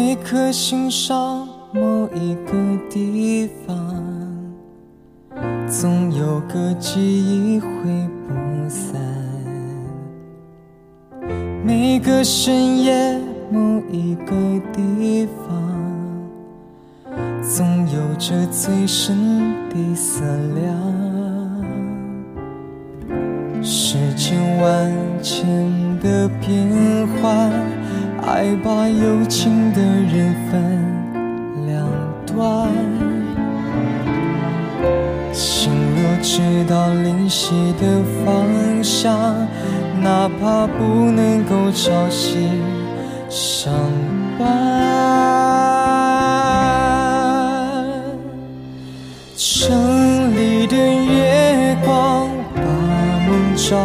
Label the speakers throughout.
Speaker 1: 每颗心上某一个地方，总有个记忆挥不散。每个深夜某一个地方，总有着最深的思量。世间万千的变幻，爱把有情的人分两端。心若知道灵犀的方向。哪怕不能够朝夕相伴，城里的月光把梦照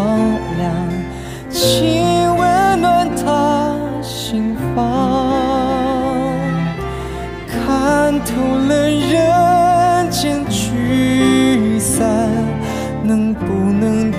Speaker 1: 亮，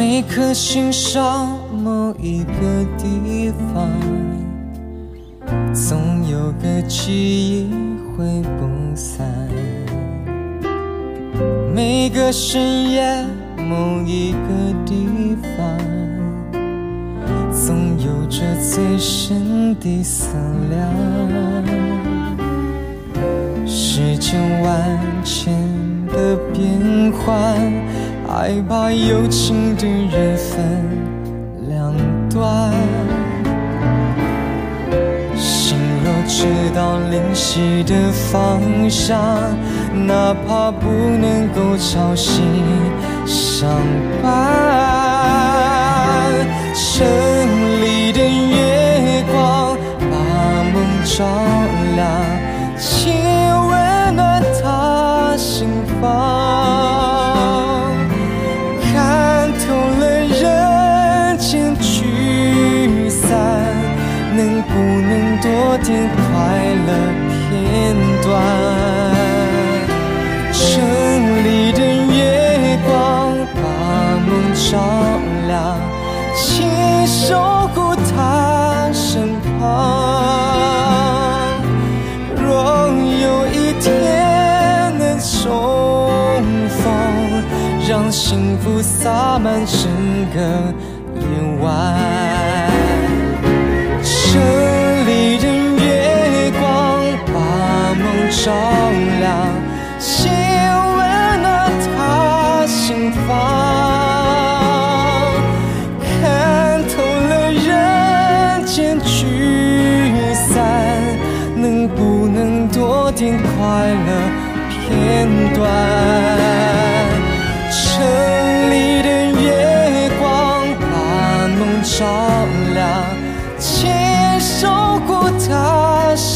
Speaker 1: 每颗心上某一个地方，总有个记忆挥不散。每个深夜某一个地方，总有着最深的思量。世间万千的变幻。爱把有情的人分两端，心若知道灵犀的方向，哪怕不能够朝夕相伴。城里的月光把梦照亮，幸福洒满整个夜晚。城里的月光把梦照亮，请温暖他心房。看透了人间聚散，能不能多点快乐片段？